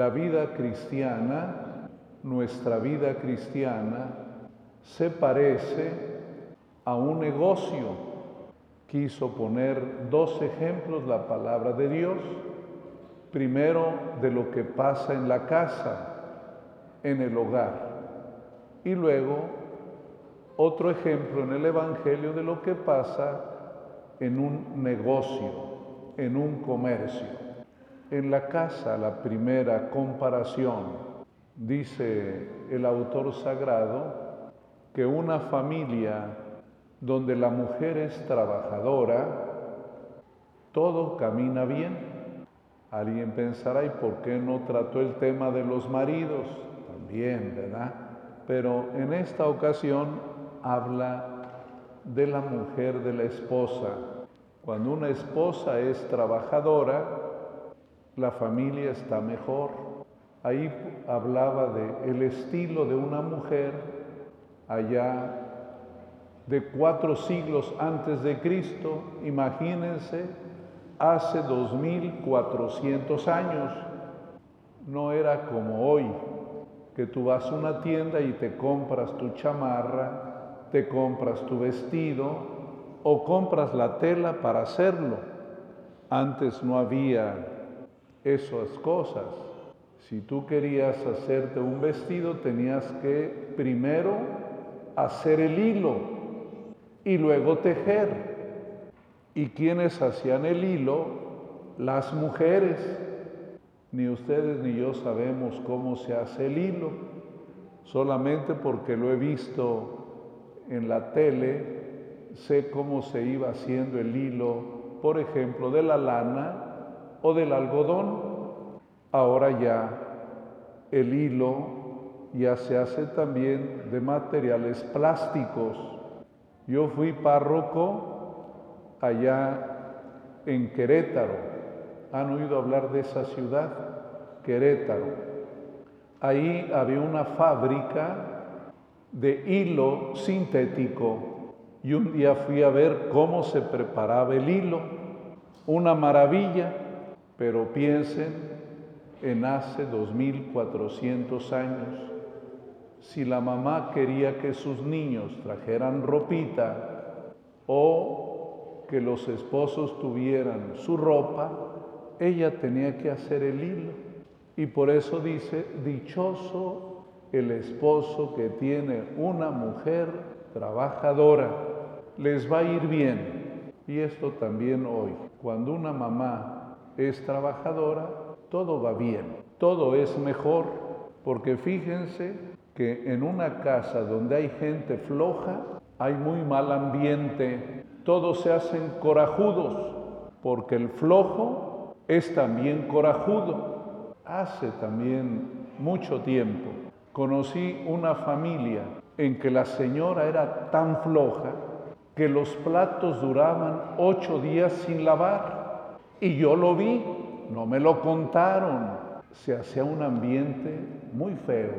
La vida cristiana, nuestra vida cristiana, se parece a un negocio. Quiso poner dos ejemplos la palabra de Dios. Primero de lo que pasa en la casa, en el hogar. Y luego otro ejemplo en el Evangelio de lo que pasa en un negocio, en un comercio. En la casa, la primera comparación, dice el autor sagrado, que una familia donde la mujer es trabajadora, todo camina bien. Alguien pensará, ¿y por qué no trató el tema de los maridos? También, ¿verdad? Pero en esta ocasión habla de la mujer, de la esposa. Cuando una esposa es trabajadora, la familia está mejor. Ahí hablaba de el estilo de una mujer allá de cuatro siglos antes de Cristo, imagínense, hace 2400 años. No era como hoy, que tú vas a una tienda y te compras tu chamarra, te compras tu vestido o compras la tela para hacerlo. Antes no había esas cosas. Si tú querías hacerte un vestido, tenías que primero hacer el hilo y luego tejer. ¿Y quiénes hacían el hilo? Las mujeres. Ni ustedes ni yo sabemos cómo se hace el hilo, solamente porque lo he visto en la tele, sé cómo se iba haciendo el hilo, por ejemplo, de la lana o del algodón. Ahora ya el hilo ya se hace también de materiales plásticos. Yo fui párroco allá en Querétaro. ¿Han oído hablar de esa ciudad? Querétaro. Ahí había una fábrica de hilo sintético y un día fui a ver cómo se preparaba el hilo. Una maravilla, pero piensen en hace 2400 años. Si la mamá quería que sus niños trajeran ropita o que los esposos tuvieran su ropa, ella tenía que hacer el hilo. Y por eso dice, dichoso el esposo que tiene una mujer trabajadora, les va a ir bien. Y esto también hoy, cuando una mamá es trabajadora, todo va bien, todo es mejor, porque fíjense que en una casa donde hay gente floja, hay muy mal ambiente, todos se hacen corajudos, porque el flojo es también corajudo. Hace también mucho tiempo conocí una familia en que la señora era tan floja que los platos duraban ocho días sin lavar. Y yo lo vi, no me lo contaron. Se hacía un ambiente muy feo,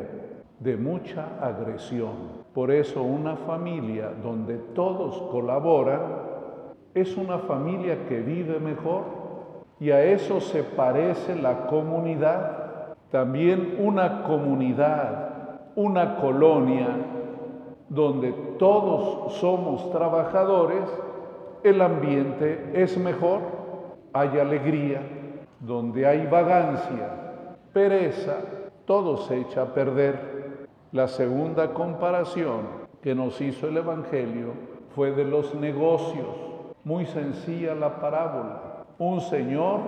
de mucha agresión. Por eso una familia donde todos colaboran es una familia que vive mejor. Y a eso se parece la comunidad también una comunidad, una colonia donde todos somos trabajadores, el ambiente es mejor, hay alegría, donde hay vagancia, pereza, todo se echa a perder. La segunda comparación que nos hizo el Evangelio fue de los negocios. Muy sencilla la parábola. Un señor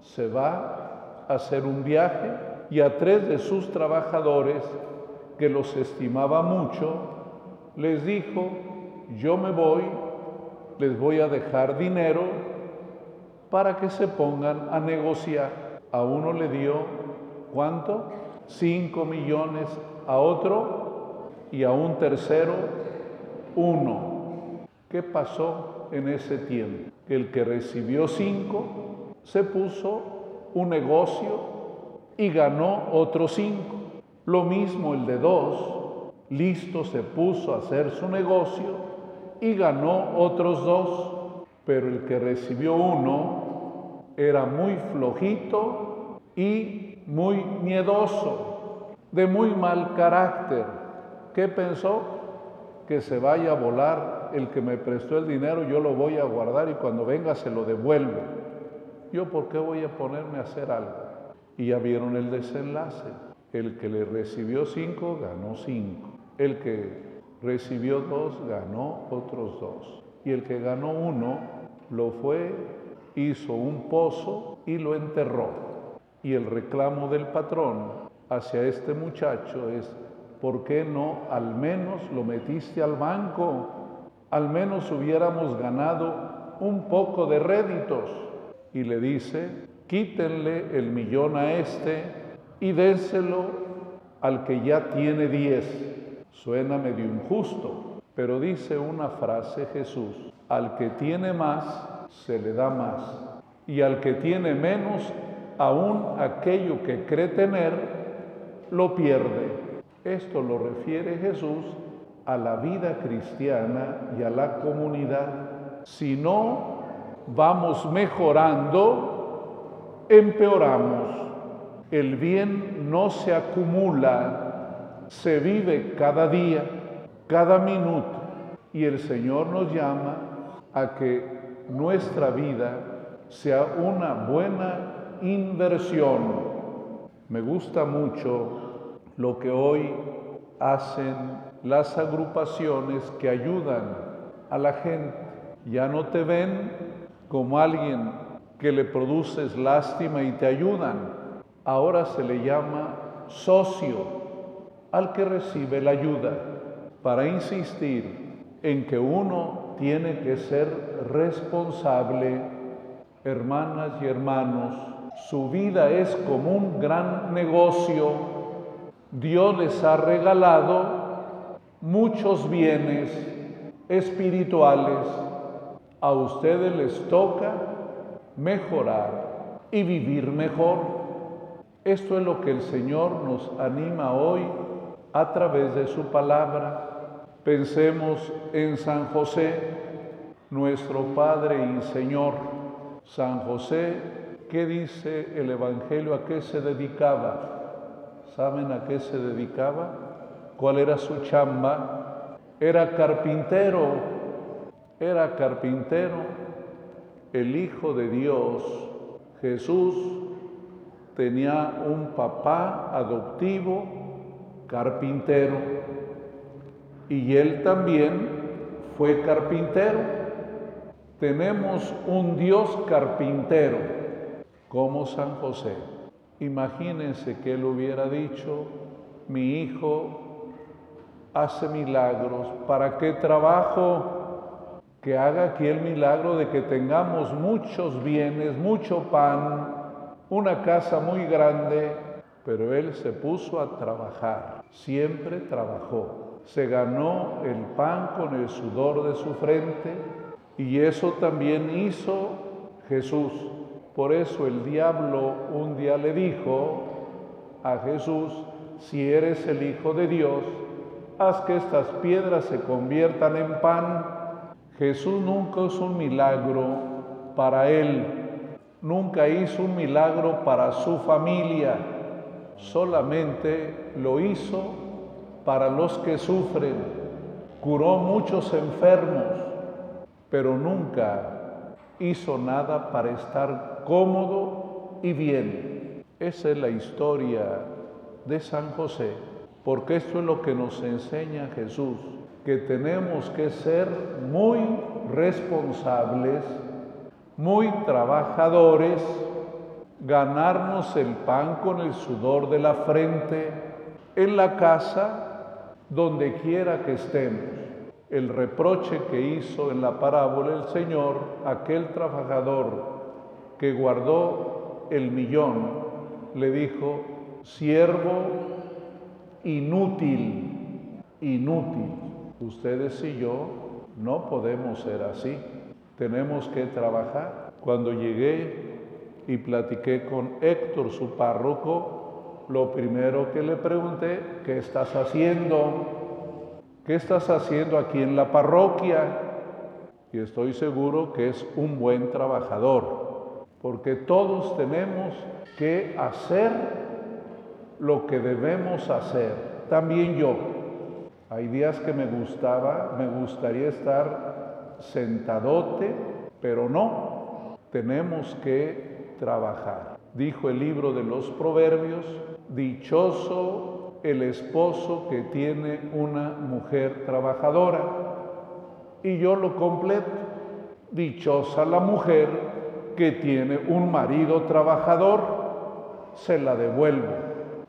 se va a hacer un viaje y a tres de sus trabajadores, que los estimaba mucho, les dijo, yo me voy, les voy a dejar dinero para que se pongan a negociar. A uno le dio, ¿cuánto? Cinco millones, a otro y a un tercero, uno. ¿Qué pasó en ese tiempo? El que recibió cinco se puso un negocio y ganó otros cinco. Lo mismo el de dos, listo se puso a hacer su negocio y ganó otros dos. Pero el que recibió uno era muy flojito y muy miedoso, de muy mal carácter. ¿Qué pensó? Que se vaya a volar el que me prestó el dinero, yo lo voy a guardar y cuando venga se lo devuelvo. ¿Yo por qué voy a ponerme a hacer algo? Y ya vieron el desenlace. El que le recibió cinco ganó cinco. El que recibió dos ganó otros dos. Y el que ganó uno lo fue, hizo un pozo y lo enterró. Y el reclamo del patrón hacia este muchacho es, ¿por qué no al menos lo metiste al banco? Al menos hubiéramos ganado un poco de réditos. Y le dice, quítenle el millón a este y dénselo al que ya tiene diez. Suena medio injusto, pero dice una frase Jesús, al que tiene más, se le da más, y al que tiene menos, aún aquello que cree tener, lo pierde. Esto lo refiere Jesús a la vida cristiana y a la comunidad. Si no vamos mejorando, empeoramos. El bien no se acumula, se vive cada día, cada minuto. Y el Señor nos llama a que nuestra vida sea una buena inversión. Me gusta mucho lo que hoy hacen las agrupaciones que ayudan a la gente. Ya no te ven como alguien que le produces lástima y te ayudan. Ahora se le llama socio al que recibe la ayuda para insistir en que uno tiene que ser responsable. Hermanas y hermanos, su vida es como un gran negocio. Dios les ha regalado muchos bienes espirituales. A ustedes les toca mejorar y vivir mejor. Esto es lo que el Señor nos anima hoy a través de su palabra. Pensemos en San José, nuestro Padre y Señor. San José, ¿qué dice el Evangelio? ¿A qué se dedicaba? ¿Saben a qué se dedicaba? ¿Cuál era su chamba? Era carpintero, era carpintero, el Hijo de Dios, Jesús, tenía un papá adoptivo, carpintero, y él también fue carpintero. Tenemos un Dios carpintero como San José. Imagínense que él hubiera dicho, mi hijo hace milagros. ¿Para qué trabajo? Que haga aquí el milagro de que tengamos muchos bienes, mucho pan, una casa muy grande, pero él se puso a trabajar, siempre trabajó. Se ganó el pan con el sudor de su frente y eso también hizo Jesús. Por eso el diablo un día le dijo a Jesús, si eres el Hijo de Dios, haz que estas piedras se conviertan en pan. Jesús nunca hizo un milagro para él, nunca hizo un milagro para su familia, solamente lo hizo para los que sufren. Curó muchos enfermos, pero nunca hizo nada para estar cómodo y bien. Esa es la historia de San José porque esto es lo que nos enseña Jesús, que tenemos que ser muy responsables, muy trabajadores, ganarnos el pan con el sudor de la frente, en la casa, donde quiera que estemos. El reproche que hizo en la parábola el Señor, aquel trabajador que guardó el millón, le dijo, siervo inútil, inútil. Ustedes y yo no podemos ser así. Tenemos que trabajar. Cuando llegué y platiqué con Héctor, su párroco, lo primero que le pregunté, ¿qué estás haciendo? ¿Qué estás haciendo aquí en la parroquia? Y estoy seguro que es un buen trabajador, porque todos tenemos que hacer lo que debemos hacer. También yo. Hay días que me gustaba, me gustaría estar sentadote, pero no. Tenemos que trabajar. Dijo el libro de los proverbios, dichoso el esposo que tiene una mujer trabajadora. Y yo lo completo. Dichosa la mujer que tiene un marido trabajador. Se la devuelvo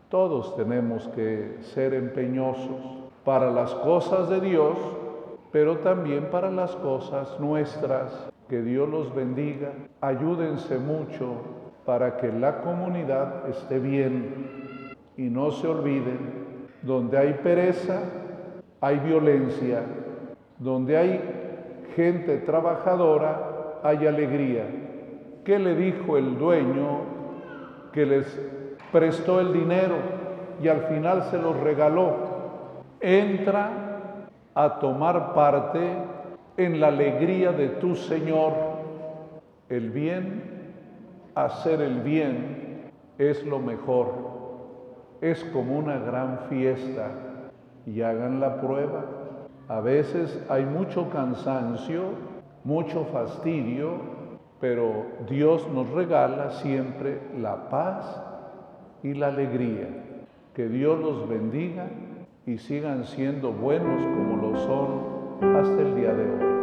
todos tenemos que ser empeñosos para las cosas de Dios, pero también para las cosas nuestras. Que Dios los bendiga. Ayúdense mucho para que la comunidad esté bien y no se olviden, donde hay pereza, hay violencia, donde hay gente trabajadora, hay alegría. ¿Qué le dijo el dueño que les prestó el dinero y al final se lo regaló. Entra a tomar parte en la alegría de tu Señor. El bien, hacer el bien es lo mejor. Es como una gran fiesta y hagan la prueba. A veces hay mucho cansancio, mucho fastidio, pero Dios nos regala siempre la paz y la alegría. Que Dios los bendiga y sigan siendo buenos como lo son hasta el día de hoy.